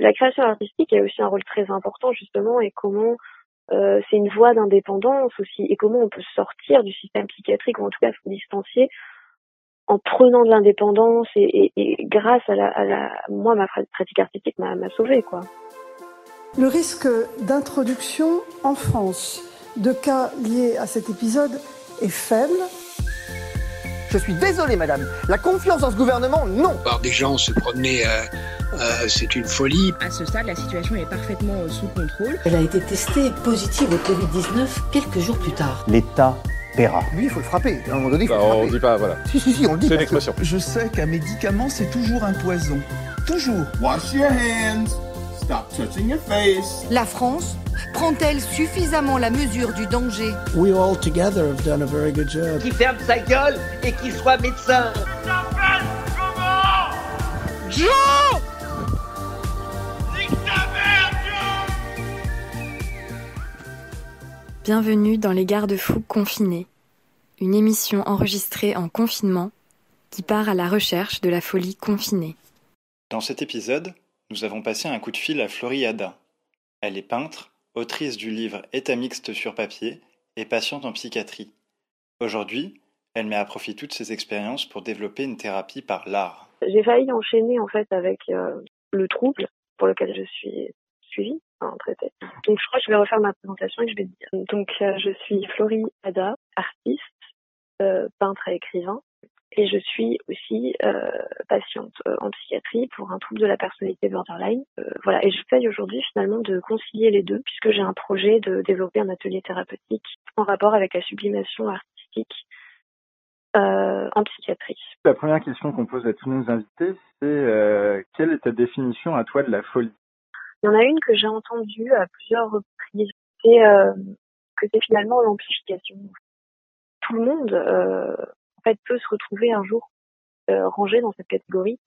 la création artistique a aussi un rôle très important justement et comment c'est une voie d'indépendance aussi et comment on peut sortir du système psychiatrique ou en tout cas se distancier en prenant de l'indépendance et, grâce à la, à la, moi ma pratique artistique m'a sauvé quoi. Le risque d'introduction en France de cas liés à cet épisode est faible. Je suis désolé, madame. La confiance dans ce gouvernement, non. Par des gens se promener, euh, euh, c'est une folie. À ce stade, la situation est parfaitement euh, sous contrôle. Elle a été testée positive au Covid-19 quelques jours plus tard. L'État paiera. Lui, il faut le frapper. À un moment donné, il faut bah, le frapper. On dit pas, voilà. Si, si, si, on le dit. C'est une expression. Je sais qu'un médicament, c'est toujours un poison. Toujours. Wash your hands. Stop touching your face. La France prend-elle suffisamment la mesure du danger? We all together have done a very good job. Qui ferme sa gueule et qui soit médecin. Joe Bienvenue dans Les Garde-Fous confinés, une émission enregistrée en confinement qui part à la recherche de la folie confinée. Dans cet épisode, nous avons passé un coup de fil à Floriada. Elle est peintre, autrice du livre État mixte sur papier et patiente en psychiatrie. Aujourd'hui, elle met à profit toutes ses expériences pour développer une thérapie par l'art. J'ai failli enchaîner en fait avec euh, le trouble pour lequel je suis suivie, enfin, traitée. Donc je crois que je vais refaire ma présentation et je vais dire. Donc euh, je suis Florie Ada, artiste, euh, peintre et écrivain. Et je suis aussi euh, patiente euh, en psychiatrie pour un trouble de la personnalité borderline. Euh, voilà, et j'essaye aujourd'hui finalement de concilier les deux puisque j'ai un projet de développer un atelier thérapeutique en rapport avec la sublimation artistique en psychiatrie. La première question qu'on pose à tous nos invités, c'est quelle est ta définition à toi de la folie? Il y en a une que j'ai entendue à plusieurs reprises, c'est que c'est finalement l'amplification. Tout le monde fait peut se retrouver un jour euh, rangé dans cette catégorie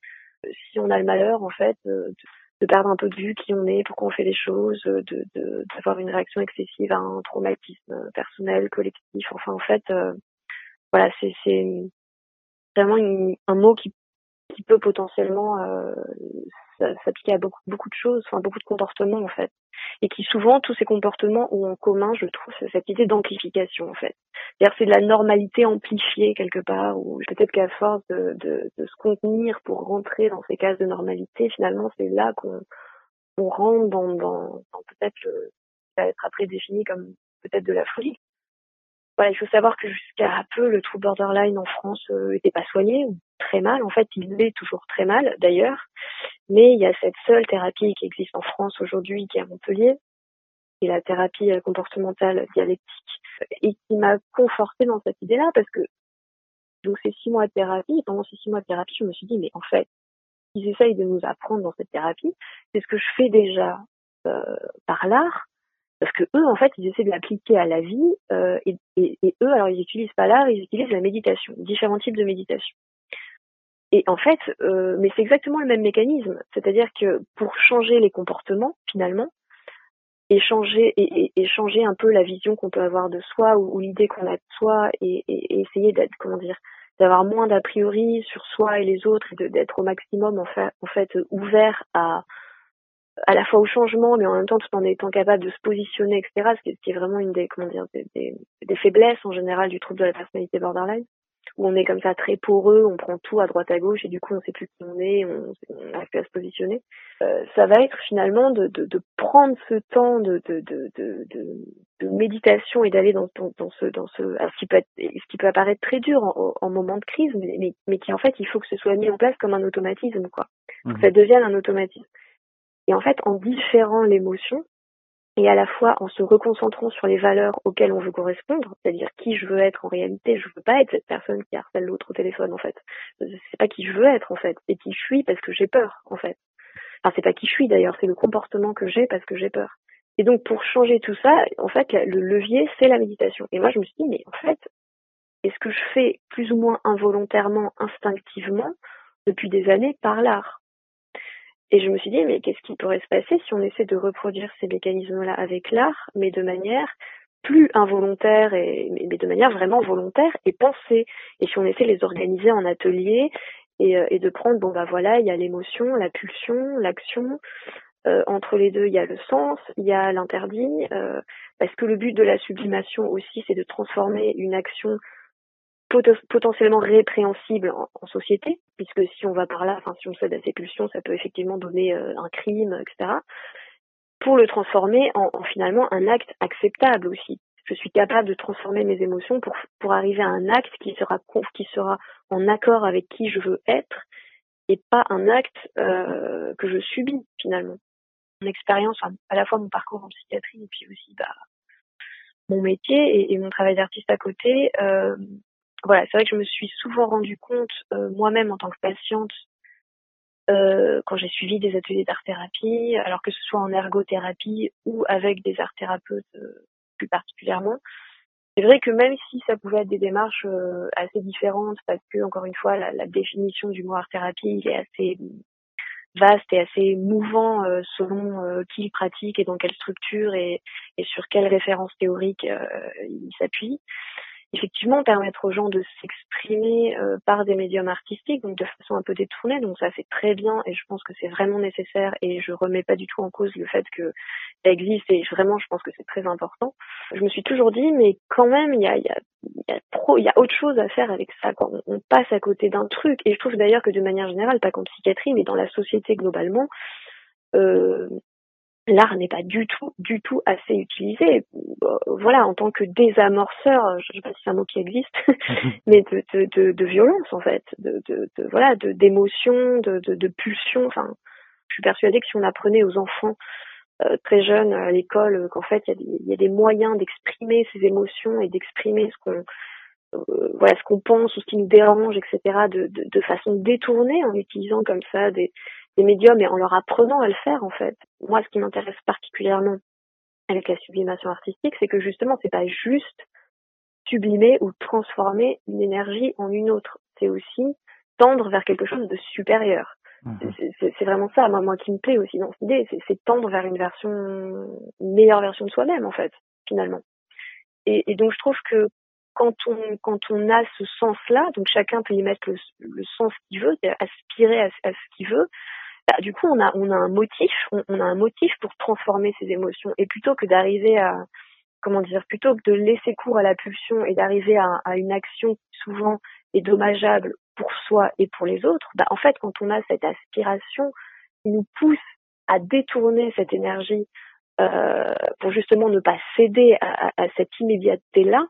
si on a le malheur en fait de, de perdre un peu de vue qui on est, pourquoi on fait les choses, de d'avoir une réaction excessive à un traumatisme personnel, collectif. Enfin en fait euh, voilà, c'est c'est vraiment une, un mot qui qui peut potentiellement euh, s'appliquer à beaucoup beaucoup de choses, enfin beaucoup de comportements en fait, et qui souvent tous ces comportements ont en commun, je trouve, cette idée d'amplification en fait. C'est-à-dire c'est de la normalité amplifiée quelque part, ou peut-être qu'à force de, se contenir pour rentrer dans ces cases de normalité, finalement c'est là qu'on on rentre dans, peut-être ça va être après défini comme peut-être de la folie. Voilà, il faut savoir que jusqu'à peu, le trouble borderline en France euh, était pas soigné, ou très mal. En fait, il l'est toujours très mal, d'ailleurs. Mais il y a cette seule thérapie qui existe en France aujourd'hui, qui est à Montpellier, et la thérapie comportementale dialectique, et qui m'a confortée dans cette idée-là, parce que donc ces six mois de thérapie, pendant ces six mois de thérapie, je me suis dit, mais en fait, ils essayent de nous apprendre dans cette thérapie, c'est ce que je fais déjà euh, par l'art, parce que eux, en fait, ils essaient de l'appliquer à la vie, euh, et, et, eux, alors ils utilisent pas l'art, ils utilisent la méditation, différents types de méditation. Et en fait, euh, mais c'est exactement le même mécanisme, c'est-à-dire que pour changer les comportements, finalement, et changer et, et, changer un peu la vision qu'on peut avoir de soi ou, l'idée qu'on a de soi, et, et essayer d'être, comment dire, d'avoir moins d'a priori sur soi et les autres, et d'être au maximum en fait, en fait ouvert à à la fois au changement, mais en même temps tout en étant capable de se positionner, etc. Ce qui est vraiment une des, comment dire, des faiblesses en général du trouble de la personnalité borderline, où on est comme ça très poreux, on prend tout à droite à gauche et du coup on sait plus qui on est, on n'arrive plus à se positionner. Euh, ça va être finalement de, de, de prendre ce temps de, de, de, de, de méditation et d'aller dans, dans, dans, ce, dans ce, ce qui peut être, ce qui peut apparaître très dur en, en moment de crise, mais, mais, mais qui en fait il faut que ce soit mis en place comme un automatisme, quoi. Mmh. Que ça devienne un automatisme. Et en fait, en différant l'émotion, et à la fois en se reconcentrant sur les valeurs auxquelles on veut correspondre, c'est-à-dire qui je veux être en réalité, je veux pas être cette personne qui harcèle l'autre au téléphone en fait. C'est pas qui je veux être en fait, c'est qui je suis parce que j'ai peur en fait. Enfin c'est pas qui je suis d'ailleurs, c'est le comportement que j'ai parce que j'ai peur. Et donc pour changer tout ça, en fait le levier c'est la méditation. Et moi je me suis dit mais en fait est-ce que je fais plus ou moins involontairement, instinctivement depuis des années par l'art? Et je me suis dit, mais qu'est-ce qui pourrait se passer si on essaie de reproduire ces mécanismes-là avec l'art, mais de manière plus involontaire, et, mais de manière vraiment volontaire et pensée? Et si on essaie de les organiser en atelier et, et de prendre, bon bah voilà, il y a l'émotion, la pulsion, l'action, euh, entre les deux, il y a le sens, il y a l'interdit, euh, parce que le but de la sublimation aussi, c'est de transformer une action potentiellement répréhensible en, société, puisque si on va par là, enfin si on cède à ces pulsions, ça peut effectivement donner euh, un crime, etc. Pour le transformer en, en, finalement un acte acceptable aussi. Je suis capable de transformer mes émotions pour pour arriver à un acte qui sera qui sera en accord avec qui je veux être et pas un acte euh, que je subis finalement. Mon expérience, à la fois mon parcours en psychiatrie et puis aussi bah, mon métier et, et mon travail d'artiste à côté, euh, voilà, c'est vrai que je me suis souvent rendu compte euh, moi-même en tant que patiente euh, quand j'ai suivi des ateliers d'art-thérapie, alors que ce soit en ergothérapie ou avec des art-thérapeutes euh, plus particulièrement. C'est vrai que même si ça pouvait être des démarches assez différentes, parce que encore une fois, la, définition du mot art-thérapie est assez vaste et assez mouvant selon qui il pratique et dans quelle structure et, et sur quelles références théoriques il s'appuie effectivement permettre aux gens de s'exprimer euh, par des médiums artistiques, donc de façon un peu détournée. Donc ça c'est très bien et je pense que c'est vraiment nécessaire et je remets pas du tout en cause le fait que ça existe et vraiment je pense que c'est très important. Je me suis toujours dit mais quand même il y a, y, a, y, a y a autre chose à faire avec ça. Quoi. On, passe à côté d'un truc et je trouve d'ailleurs que de manière générale, pas qu'en psychiatrie mais dans la société globalement, euh, l'art n'est pas du tout, du tout assez utilisé. Euh, voilà, en tant que désamorceur, je sais pas si c'est un mot qui existe, mais de, de, de, de, violence en fait, de, de, de voilà, de d'émotions, de, de, de pulsions. Enfin, je suis persuadée que si on apprenait aux enfants euh, très jeunes à l'école euh, qu'en fait il y, a des, y a des moyens d'exprimer ces émotions et d'exprimer ce qu'on voilà ce qu'on pense ou ce qui nous dérange, etc. De, de, de façon détournée en utilisant comme ça des, des médiums et en leur apprenant à le faire en fait. Moi, ce qui m'intéresse particulièrement avec la sublimation artistique, c'est que justement, c'est pas juste sublimer ou transformer une énergie en une autre. C'est aussi tendre vers quelque chose de supérieur. Mhm. C'est vraiment ça, moi, moi qui me plaît aussi dans cette idée, c'est tendre vers une version, une meilleure version de soi-même en fait, finalement. Et, et, donc je trouve que quand on quand on a ce sens-là, donc chacun peut y mettre le, le sens qu'il veut, aspirer à, à ce qu'il veut, bah, du coup, on a, on a un motif, on, a un motif pour transformer ces émotions. Et plutôt que d'arriver à, comment dire, plutôt que de laisser cours à la pulsion et d'arriver à, une action qui souvent est dommageable pour soi et pour les autres, bah, en fait, quand on a cette aspiration qui nous pousse à détourner cette énergie euh, pour justement ne pas céder à, à cette immédiateté-là,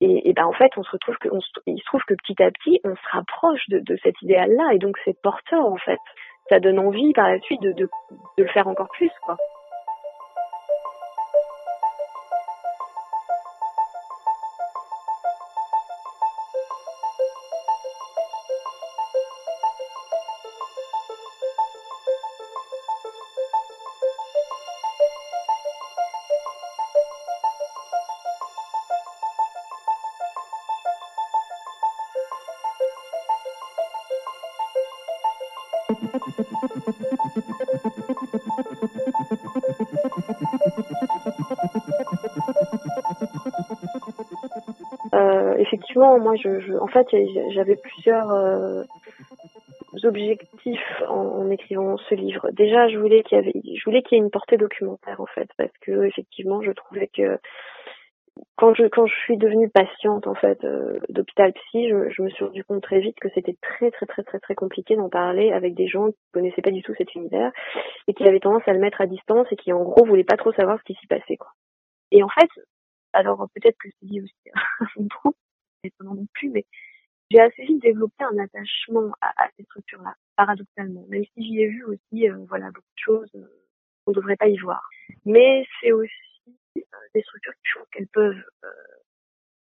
et, et, ben en fait, on se retrouve que, on il se trouve que petit à petit, on se rapproche de, de cet idéal-là, et donc c'est porteur en fait ça donne envie par la suite de, de, de le faire encore plus, quoi. Moi, je, en fait, j'avais plusieurs euh, objectifs en, écrivant ce livre. Déjà, je voulais qu'il y y ait une portée documentaire, en fait, parce que effectivement, je trouvais que quand je quand je suis devenue patiente en fait euh, d'hôpital psy, je, me suis rendu compte très vite que c'était très très très très très compliqué d'en parler avec des gens qui connaissaient pas du tout cet univers et qui avaient tendance à le mettre à distance et qui en gros voulaient pas trop savoir ce qui s'y passait quoi. Et en fait, alors peut-être que c'est lié aussi à mon plus, mais j'ai assez vite développé un attachement à, à ces structures-là, paradoxalement, même si j'y ai vu aussi euh, voilà beaucoup de choses euh, qu'on ne devrait pas y voir. Mais c'est aussi des structures qui font qu'elles peuvent euh,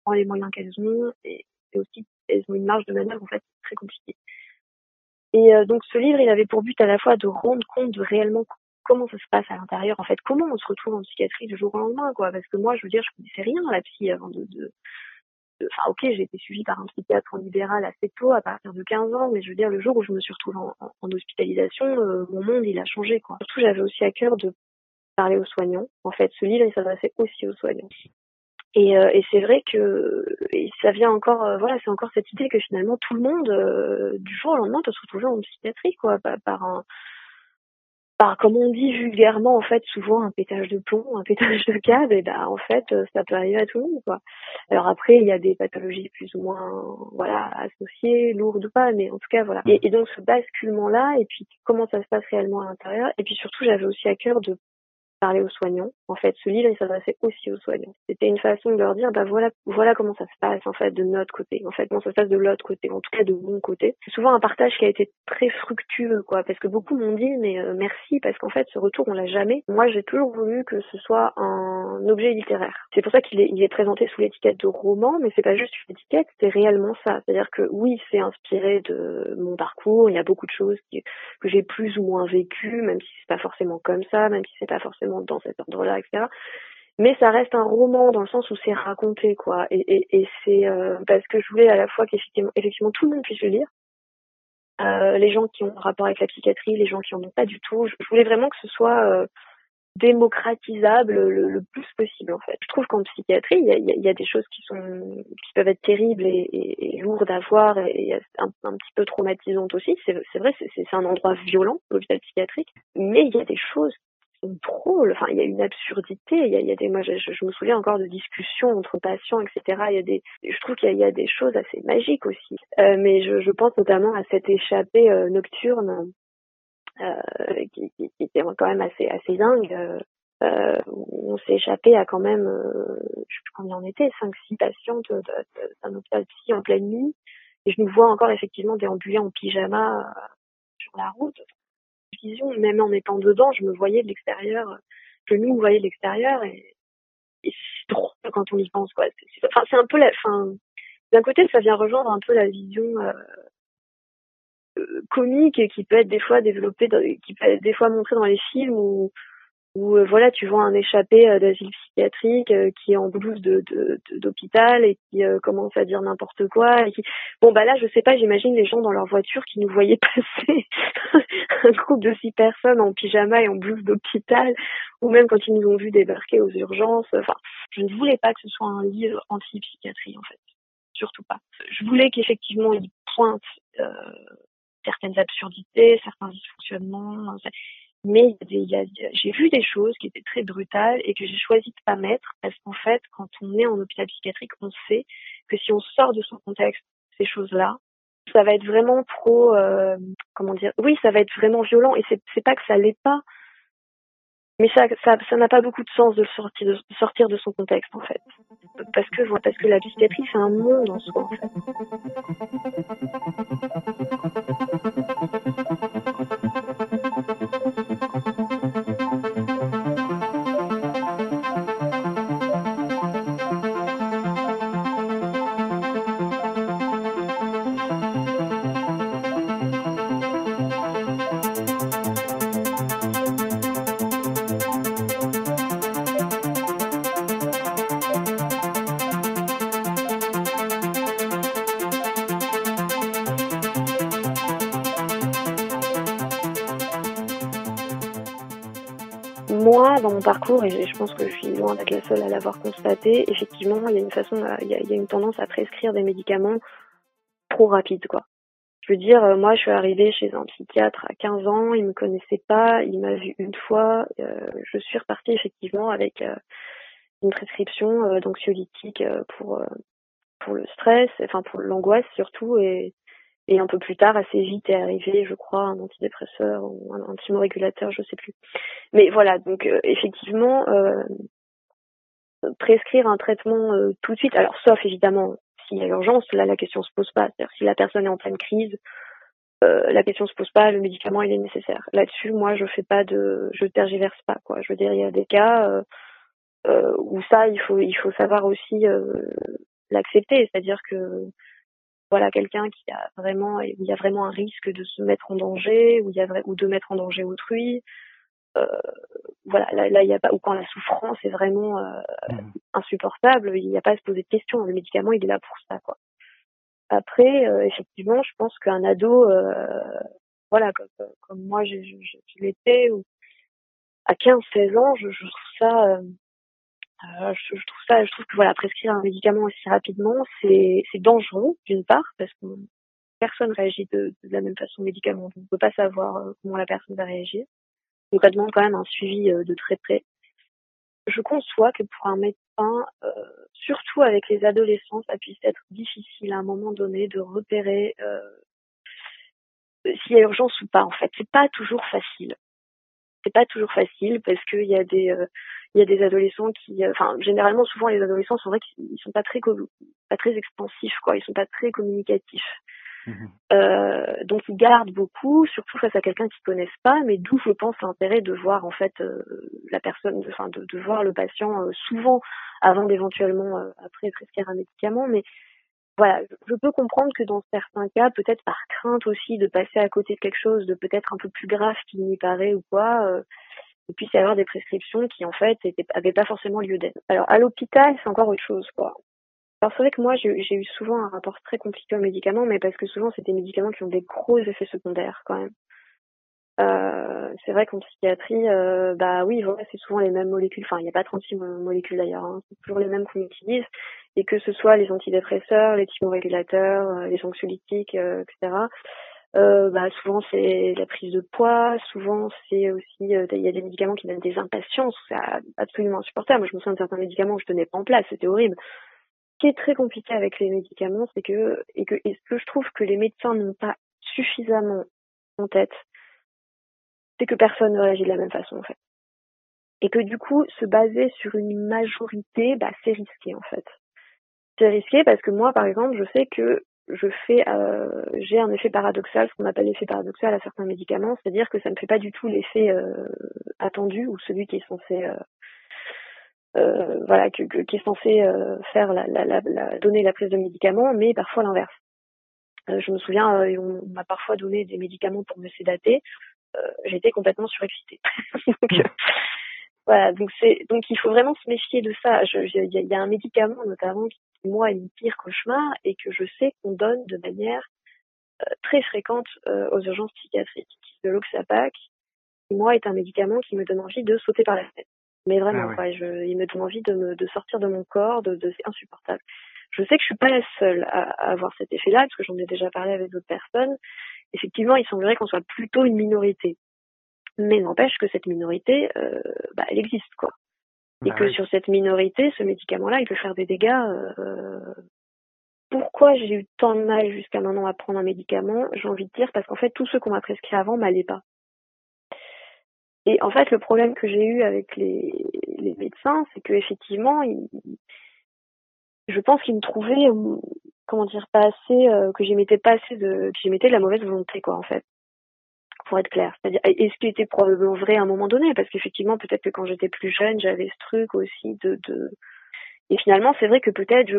prendre les moyens qu'elles ont et, aussi elles ont une marge de manœuvre en fait très compliquée. Et euh, donc ce livre, il avait pour but à la fois de rendre compte de réellement comment ça se passe à l'intérieur, en fait, comment on se retrouve en psychiatrie du jour au lendemain, quoi. Parce que moi, je veux dire, je connaissais rien à la psy avant de, enfin, ok, j'ai été suivie par un psychiatre en libéral assez tôt, à partir de 15 ans, mais je veux dire, le jour où je me suis retrouvée en, hospitalisation, euh, mon monde, il a changé, quoi. Surtout, j'avais aussi à cœur de parler aux soignants. En fait, ce livre, il s'adressait aussi aux soignants. Et, euh, c'est vrai que et ça vient encore, euh, voilà, c'est encore cette idée que finalement tout le monde, du jour au lendemain, peut se retrouver en psychiatrie, quoi, par un par comme on dit vulgairement en fait souvent un pétage de plomb, un pétage de câble, et ben en fait ça peut arriver à tout le monde quoi. Alors après il y a des pathologies plus ou moins voilà associées, lourdes ou pas, mais en tout cas voilà. Et, et donc ce basculement là et puis comment ça se passe réellement à l'intérieur? Et puis surtout j'avais aussi à cœur de parler aux soignants. En fait, ce livre, il s'adressait aussi aux soignants. C'était une façon de leur dire, bah voilà, voilà comment ça se passe en fait de notre côté. En fait, comment ça se passe de l'autre côté, en tout cas de mon côté. C'est souvent un partage qui a été très fructueux, quoi, parce que beaucoup m'ont dit, mais euh, merci, parce qu'en fait, ce retour, on l'a jamais. Moi, j'ai toujours voulu que ce soit un objet littéraire. C'est pour ça qu'il est, il est présenté sous l'étiquette de roman, mais c'est pas juste une étiquette, c'est réellement ça. C'est-à-dire que oui, c'est inspiré de mon parcours. Il y a beaucoup de choses qui, que j'ai plus ou moins vécues, même si c'est pas forcément comme ça, même si c'est pas forcément dans cet ordre-là, etc. Mais ça reste un roman dans le sens où c'est raconté, quoi. Et, c'est euh, parce que je voulais à la fois qu'effectivement effectivement, tout le monde puisse le lire. Euh, les gens qui ont un rapport avec la psychiatrie, les gens qui en ont pas du tout. Je, voulais vraiment que ce soit euh, démocratisable le, plus possible en fait. Je trouve qu'en psychiatrie, il y a, des choses qui sont qui peuvent être terribles et, lourdes à voir et, un, petit peu traumatisantes aussi. C'est vrai, c'est un endroit violent, l'hôpital psychiatrique, mais il y a des choses drôle. Enfin, il y a une absurdité. Il y a, des, moi, je, me souviens encore de discussions entre patients, etc. Il y a des, je trouve qu'il y, a des choses assez magiques aussi. Euh, mais je, pense notamment à cette échappée euh, nocturne euh, qui, qui, était quand même assez, assez dingue. On s'est échappé à quand même, je sais plus combien on était, cinq, six patientes d'un hôpital psy en pleine nuit. Et je nous vois encore effectivement déambuler en pyjama sur la route même en étant dedans, je me voyais de l'extérieur, je nous voyais de l'extérieur et, c'est drôle quand on y pense quoi. Enfin, c'est un peu la, enfin, d'un côté, ça vient rejoindre un peu la vision euh, euh, comique qui peut être des fois développée, qui peut être des fois montrée dans les films où euh, voilà tu vois un échappé d'asile psychiatrique qui est en blouse de d'hôpital et qui commence à dire n'importe quoi et qui bon bah là je sais pas j'imagine les gens dans leur voiture qui nous voyaient passer un groupe de six personnes en pyjama et en blouse d'hôpital ou même quand ils nous ont vu débarquer aux urgences. Enfin je ne voulais pas que ce soit un livre anti-psychiatrie en fait. Surtout pas. Je voulais qu'effectivement il pointe certaines absurdités certains dysfonctionnements mais j'ai vu des choses qui étaient très brutales et que j'ai choisi de pas mettre parce qu'en fait, quand on est en hôpital psychiatrique, on sait que si on sort de son contexte, ces choses-là, ça va être vraiment trop, euh, comment dire, oui, ça va être vraiment violent et c'est pas que ça l'est pas, mais ça ça ça n'a pas beaucoup de sens de sortir de, sortir de son contexte en fait, parce que parce que la psychiatrie c'est un monde en soi en fait. Moi, dans mon parcours, et je pense que je suis loin d'être la seule à l'avoir constaté, effectivement, il y a une façon, il y a, une tendance à prescrire des médicaments trop rapides, quoi. Je veux dire, euh, moi, je suis arrivée chez un psychiatre à 15 ans, il me connaissait pas, il m'a vu une fois, euh, je suis repartie effectivement avec euh, une prescription d'anxiolytique pour pour le stress, enfin pour l'angoisse surtout, et et un peu plus tard, assez vite, est arrivé, je crois, un antidépresseur ou un antimorégulateur, je sais plus. Mais voilà, donc euh, effectivement, euh, prescrire un traitement euh, tout de suite, alors sauf évidemment s'il y a urgence, là la question se pose pas. C'est-à-dire si la personne est en pleine crise, la question se pose pas, le médicament il est nécessaire. Là-dessus, moi je fais pas de, je tergiverse pas quoi. Je veux dire, il y a des cas où ça, il faut, il faut savoir aussi l'accepter, c'est-à-dire que voilà quelqu'un qui a vraiment il y a vraiment un risque de se mettre en danger où il y a ou de mettre en danger autrui euh, voilà là, là il y a pas ou quand la souffrance est vraiment euh, mmh. insupportable il n'y a pas à se poser de questions le médicament il est là pour ça quoi après euh, effectivement je pense qu'un ado euh, voilà comme, comme moi je, je, je l'étais ou à 15 16 ans je, je trouve ça euh, euh, je, trouve ça, je trouve que voilà, prescrire un médicament aussi rapidement, c'est dangereux d'une part parce que personne réagit de, la même façon au médicament. On ne peut pas savoir euh, comment la personne va réagir. Donc ça demande quand même un suivi de très près. Je conçois que pour un médecin, surtout avec les adolescents, ça puisse être difficile à un moment donné de repérer s'il y a urgence ou pas. En fait, c'est pas toujours facile. C'est pas toujours facile parce qu'il y a des il y a des adolescents qui, enfin, généralement, souvent les adolescents sont vrai qu'ils sont pas très pas très expansifs, quoi. Ils sont pas très communicatifs. Mmh euh, donc ils gardent beaucoup, surtout face à quelqu'un qu'ils connaissent pas, mais d'où je pense l'intérêt de voir en fait euh, la personne, enfin de, de, voir le patient euh, souvent avant d'éventuellement après prescrire un médicament. Mais voilà, je peux comprendre que dans certains cas, peut-être par crainte aussi de passer à côté de quelque chose de peut-être un peu plus grave qu'il n'y paraît ou quoi, il puisse y avoir des prescriptions qui en fait n'avaient pas forcément lieu d'être. Alors à l'hôpital, c'est encore autre chose quoi. Alors c'est vrai que moi j'ai eu souvent un rapport très compliqué aux médicaments, mais parce que souvent c'est des médicaments qui ont des gros effets secondaires quand même. Euh, c'est vrai qu'en psychiatrie, euh, bah oui, voilà, c'est souvent les mêmes molécules. Enfin, il n'y a pas 36 molécules d'ailleurs, hein. c'est toujours les mêmes qu'on utilise. Et que ce soit les antidépresseurs, les thymorégulateurs, euh, les anxiolytiques, euh, etc. Euh, bah souvent c'est la prise de poids, souvent c'est aussi il y a des médicaments qui donnent des impatiences, c'est absolument insupportable. Moi je me souviens de certains médicaments que je tenais pas en place, c'était horrible qui est très compliqué avec les médicaments, c'est que et que et ce que je trouve que les médecins n'ont pas suffisamment en tête, c'est que personne ne réagit de la même façon en fait. Et que du coup, se baser sur une majorité, bah, c'est risqué en fait. C'est risqué parce que moi, par exemple, je sais que je fais, euh, j'ai un effet paradoxal, ce qu'on appelle l'effet paradoxal à certains médicaments, c'est-à-dire que ça ne fait pas du tout l'effet euh, attendu ou celui qui est censé euh, euh, voilà, qui est censé euh, faire la, la, la, donner la prise de médicaments, mais parfois l'inverse. Euh, je me souviens, on m'a parfois donné des médicaments pour me sédater. J'étais complètement surexcitée. donc, voilà, donc donc il faut vraiment se méfier de ça. Il y, y, a un médicament notamment qui moi est une pire cauchemar et que je sais qu'on donne de manière très fréquente aux urgences psychiatriques. Le Loxapac, qui moi est un médicament qui me donne envie de sauter par la fenêtre. Mais vraiment, ah je, il me donne envie de, me, de sortir de mon corps, de, de c'est insupportable. Je sais que je suis pas la seule à, avoir cet effet-là, parce que j'en ai déjà parlé avec d'autres personnes. Effectivement, il semblerait qu'on soit plutôt une minorité. Mais n'empêche que cette minorité, euh, bah, elle existe, quoi. Et bah que sur cette minorité, ce médicament-là, il peut faire des dégâts. Euh, pourquoi j'ai eu tant de mal jusqu'à maintenant à prendre un médicament J'ai envie de dire parce qu'en fait, tous ceux qu'on m'a prescrit avant m'allaient pas. Et en fait, le problème que j'ai eu avec les, les médecins, c'est que effectivement, je pense qu'ils me trouvaient, euh, comment dire, pas assez, euh, que j'émettais pas assez de, que j'émettais de la mauvaise volonté, quoi, en fait, pour être clair. C'est-à-dire, et ce qui était probablement vrai à un moment donné, parce qu'effectivement, peut-être que quand j'étais plus jeune, j'avais ce truc aussi de, de, et finalement, c'est vrai que peut-être je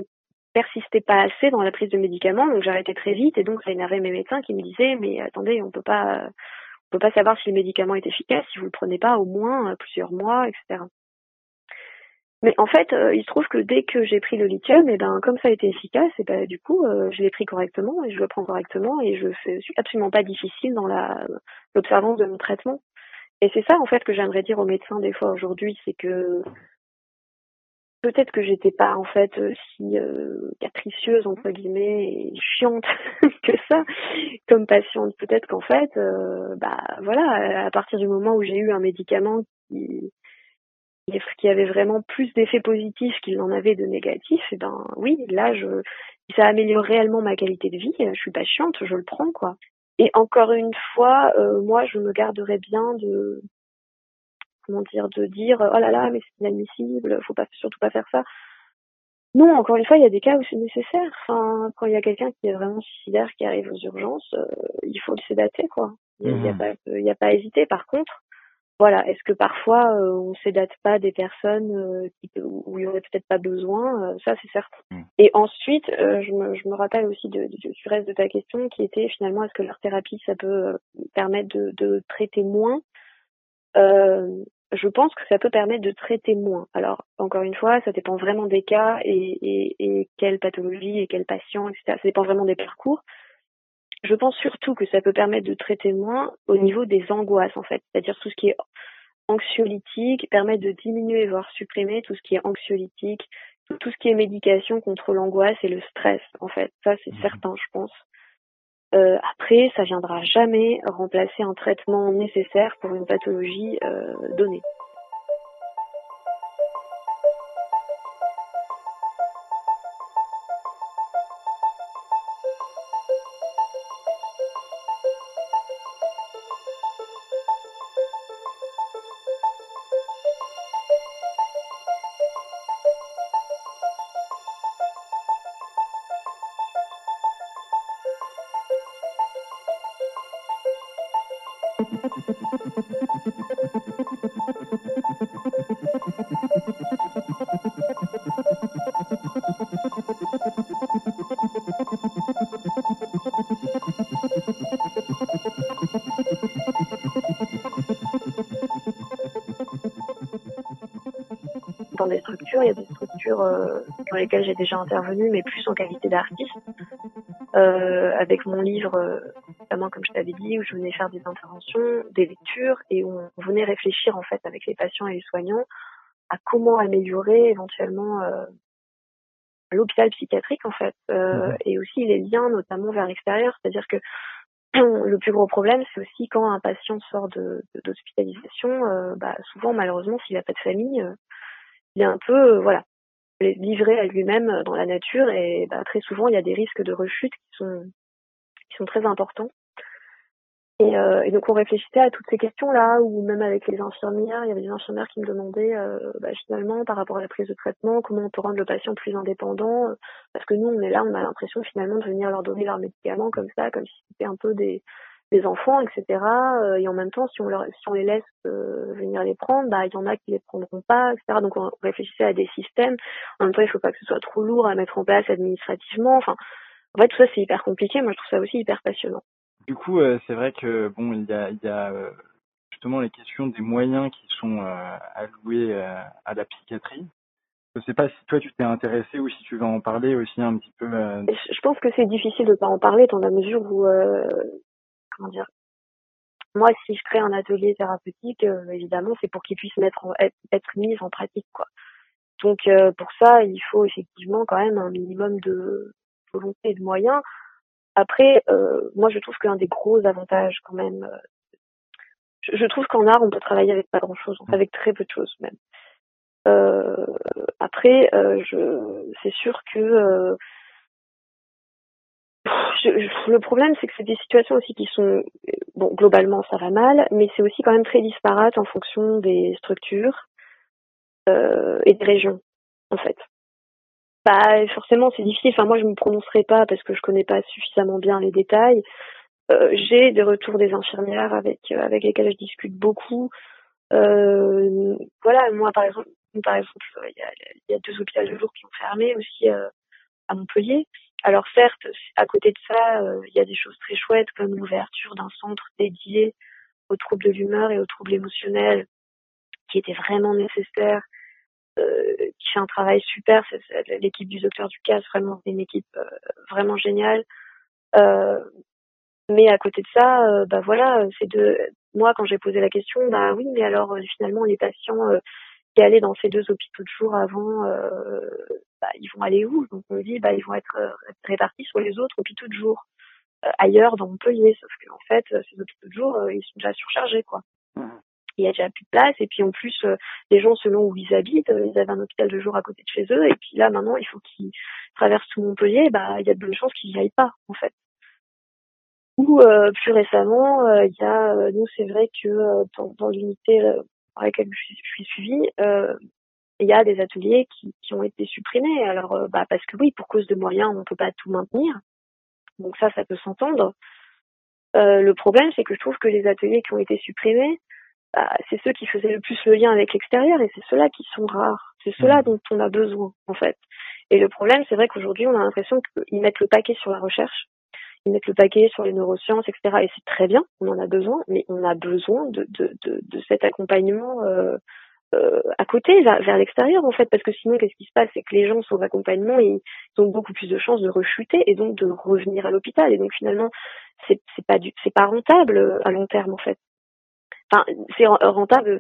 persistais pas assez dans la prise de médicaments, donc j'arrêtais très vite, et donc ça énervait mes médecins qui me disaient, mais attendez, on peut pas peut pas savoir si le médicament est efficace si vous le prenez pas au moins plusieurs mois, etc. Mais en fait, euh, il se trouve que dès que j'ai pris le lithium, et eh ben comme ça a été efficace, et eh ben du coup, euh, je l'ai pris correctement et je le prends correctement et je suis absolument pas difficile dans la l'observance de mon traitement. Et c'est ça en fait que j'aimerais dire aux médecins des fois aujourd'hui, c'est que peut-être que j'étais pas en fait euh, si euh, capricieuse entre guillemets et chiante que ça comme patiente peut-être qu'en fait euh, bah voilà à partir du moment où j'ai eu un médicament qui qui avait vraiment plus d'effets positifs qu'il n'en avait de négatifs et eh ben oui là je ça améliore réellement ma qualité de vie je suis patiente je le prends quoi et encore une fois moi je me garderais bien de comment dire, de dire oh là là, mais c'est inadmissible, faut pas surtout pas faire ça. Non, encore une fois, il y a des cas où c'est nécessaire. Enfin, quand il y a quelqu'un qui est vraiment suicidaire, qui arrive aux urgences, euh, il faut le sédater, quoi. Il n'y a, mmh pas, il y a pas à hésiter. Par contre, voilà, est-ce que parfois euh, on sédate pas des personnes euh, qui, où il y aurait peut-être pas besoin Ça, c'est certain. Mmh. Et ensuite, je me, je, me, rappelle aussi de, du reste de ta question, qui était finalement est-ce que leur thérapie, ça peut permettre de, de traiter moins? Euh, je pense que ça peut permettre de traiter moins. Alors, encore une fois, ça dépend vraiment des cas et, et, et quelle pathologie et quel patient, etc. Ça dépend vraiment des parcours. Je pense surtout que ça peut permettre de traiter moins au niveau des angoisses, en fait. C'est-à-dire tout ce qui est anxiolytique, permettre de diminuer, voire supprimer tout ce qui est anxiolytique, tout, ce qui est médication contre l'angoisse et le stress, en fait. Ça, c'est mmh certain, je pense. Euh, après, ça viendra jamais remplacer un traitement nécessaire pour une pathologie euh, donnée. Dans des structures, il y a des structures euh, dans lesquelles j'ai déjà intervenu, mais plus en qualité d'artiste. Euh, avec mon livre, euh, notamment comme je t'avais dit, où je venais faire des interventions, des lectures, et où on venait réfléchir en fait avec les patients et les soignants à comment améliorer éventuellement euh, l'hôpital psychiatrique en fait, euh, et aussi les liens notamment vers l'extérieur, c'est-à-dire que le plus gros problème, c'est aussi quand un patient sort de d'hospitalisation, euh, bah, souvent malheureusement s'il n'a pas de famille, il est un peu voilà livré à lui-même dans la nature. Et bah, très souvent il y a des risques de rechute qui sont qui sont très importants. Et, euh, et, donc on réfléchissait à toutes ces questions-là, ou même avec les infirmières, il y avait des infirmières qui me demandaient euh, bah, finalement par rapport à la prise de traitement, comment on peut rendre le patient plus indépendant, euh, parce que nous on est là, on a l'impression finalement de venir leur donner leurs médicaments comme ça, comme si c'était un peu des, des enfants, etc. Euh, et en même temps, si on, leur, si on les laisse euh, venir les prendre, bah il y en a qui les prendront pas, etc. Donc on réfléchissait à des systèmes. En même temps, il faut pas que ce soit trop lourd à mettre en place administrativement. Enfin, en fait, tout ça c'est hyper compliqué. Moi, je trouve ça aussi hyper passionnant. Du coup, euh, c'est vrai que bon, il y a, euh, justement les questions des moyens qui sont euh, alloués à la psychiatrie. Je sais pas si toi tu t'es intéressé ou si tu vas en parler aussi un petit peu. Je pense que c'est difficile de pas en parler dans la mesure où, comment dire, moi si je crée un atelier thérapeutique, évidemment c'est pour qu'il puisse être, être mis en pratique quoi. Donc pour ça, il faut effectivement quand même un minimum de volonté et de moyens. Après, euh, moi, je trouve qu'un des gros avantages, quand même, euh, je, trouve qu'en art, on peut travailler avec pas grand-chose, avec très peu de choses même. Euh, après, je, c'est sûr que le problème, c'est que c'est des situations aussi qui sont, bon, globalement, ça va mal, mais c'est aussi quand même très disparate en fonction des structures et des régions, en fait. Bah forcément c'est difficile. Enfin moi je me prononcerai pas parce que je connais pas suffisamment bien les détails. Euh, j'ai des retours des infirmières avec euh, avec lesquelles je discute beaucoup. Euh, voilà moi par exemple par exemple il y a, y a, deux hôpitaux de jour qui ont fermé aussi à Montpellier. Alors certes à côté de ça il y a des choses très chouettes comme l'ouverture d'un centre dédié aux troubles de l'humeur et aux troubles émotionnels qui était vraiment nécessaire qui fait un travail super. L'équipe du docteur Ducasse, vraiment, une équipe euh, vraiment géniale. Euh, mais à côté de ça, bah voilà, c'est de moi quand j'ai posé la question, bah oui, mais alors finalement les patients qui allaient dans ces deux hôpitaux de jour avant, bah, ils vont aller où? Donc on dit, bah ils vont être répartis sur les autres hôpitaux de jour ailleurs dans Montpellier, sauf qu'en fait ces hôpitaux de jour ils sont déjà surchargés quoi. Mmh il y a déjà plus de place. Et puis en plus euh, les gens selon où ils habitent euh, ils avaient un hôpital de jour à côté de chez eux. Et puis là maintenant il faut qu'ils traversent tout Montpellier. Bah il y a de bonnes chances qu'ils n'y aillent pas en fait. Ou euh, plus récemment il y a nous c'est vrai que dans, dans l'unité dans laquelle je suis, je suis suivie il y a des ateliers qui, qui ont été supprimés. Alors bah parce que oui pour cause de moyens on peut pas tout maintenir. Donc ça ça peut s'entendre. Le problème c'est que je trouve que les ateliers qui ont été supprimés bah, c'est ceux qui faisaient le plus le lien avec l'extérieur et c'est ceux-là qui sont rares. C'est ceux-là mmh. dont on a besoin, en fait. Et le problème, c'est vrai qu'aujourd'hui, on a l'impression qu'ils mettent le paquet sur la recherche, ils mettent le paquet sur les neurosciences, etc. Et c'est très bien, on en a besoin, mais on a besoin de, de, de, de cet accompagnement euh, euh, à côté, vers, vers l'extérieur, en fait, parce que sinon, qu'est-ce qui se passe? C'est que les gens sans accompagnement, ils ont beaucoup plus de chances de rechuter et donc de revenir à l'hôpital. Et donc finalement, c'est pas du, c'est pas rentable à long terme, en fait enfin, c'est rentable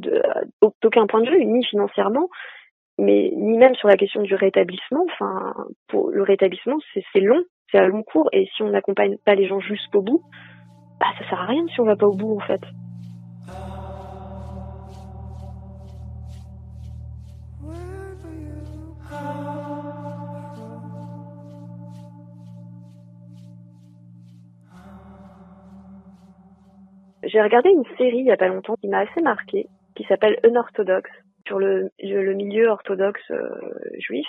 d'aucun point de vue, ni financièrement, mais ni même sur la question du rétablissement. Enfin, le rétablissement, c'est long, c'est à long cours et si on n'accompagne pas les gens jusqu'au bout, bah ça sert à rien si on va pas au bout en fait. J'ai regardé une série il y a pas longtemps qui m'a assez marqué, qui s'appelle Unorthodox sur le, milieu orthodoxe euh, juif.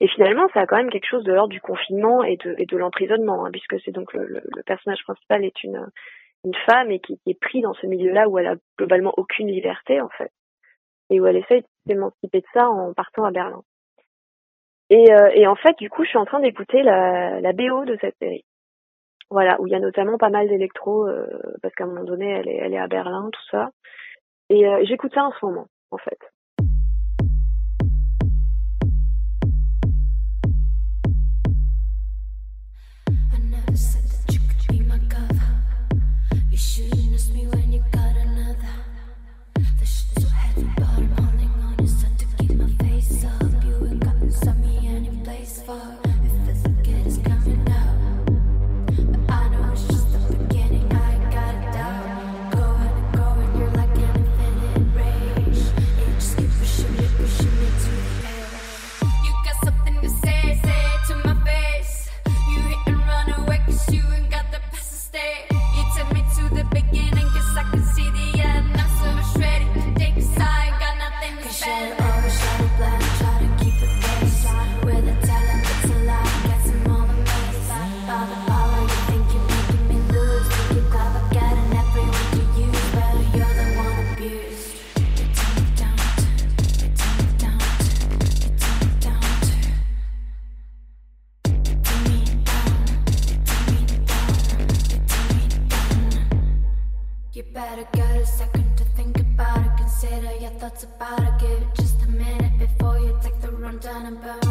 Et finalement, ça a quand même quelque chose de l'ordre du confinement et de, l'emprisonnement, hein, puisque c'est donc le, personnage principal est une, femme et qui, est prise dans ce milieu-là où elle a globalement aucune liberté en fait, et où elle essaye de s'émanciper de ça en partant à Berlin. Et, euh, en fait, du coup, je suis en train d'écouter la BO de cette série. Voilà, où il y a notamment pas mal d'électro, euh, parce qu'à un moment donné, elle est, elle est à Berlin, tout ça. Et j'écoute ça en ce moment, en fait. about